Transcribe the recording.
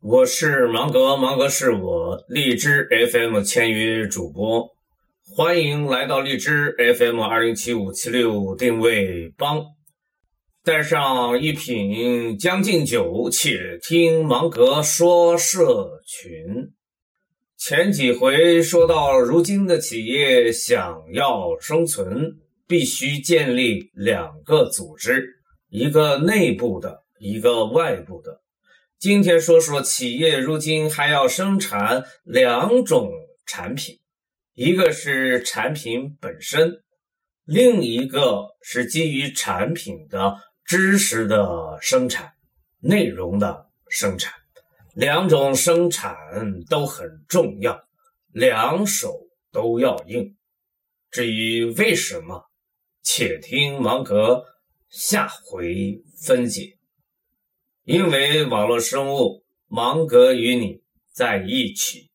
我是芒格，芒格是我荔枝 FM 签约主播，欢迎来到荔枝 FM 二零七五七六定位帮，带上一瓶将进酒，且听芒格说社群。前几回说到，如今的企业想要生存，必须建立两个组织，一个内部的，一个外部的。今天说说企业如今还要生产两种产品，一个是产品本身，另一个是基于产品的知识的生产、内容的生产。两种生产都很重要，两手都要硬。至于为什么，且听芒格下回分解。因为网络生物，芒格与你在一起。